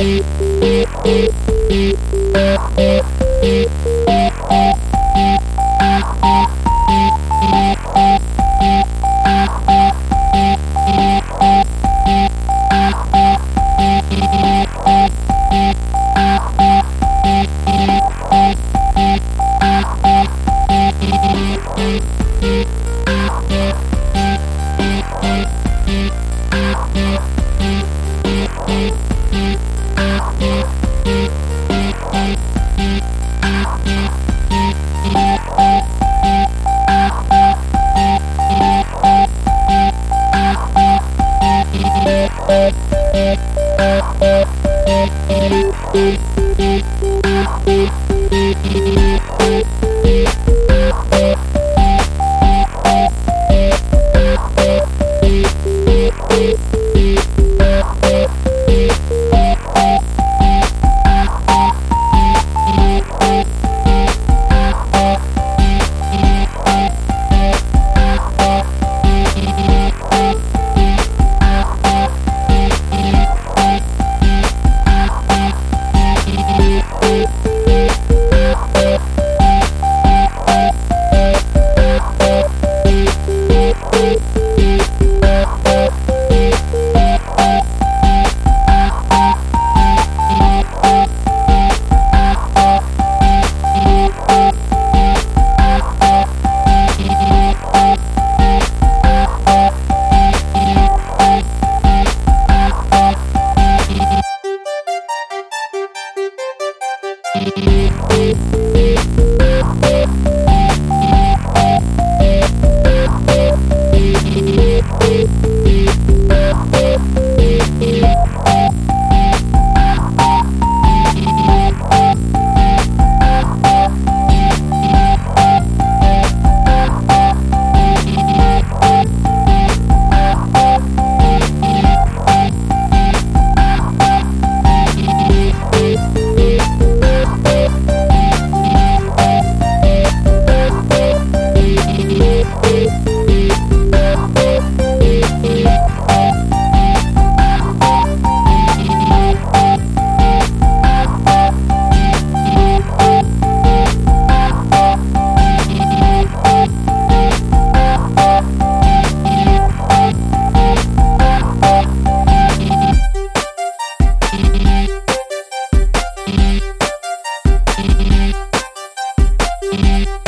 Thank you. Thank Thank you.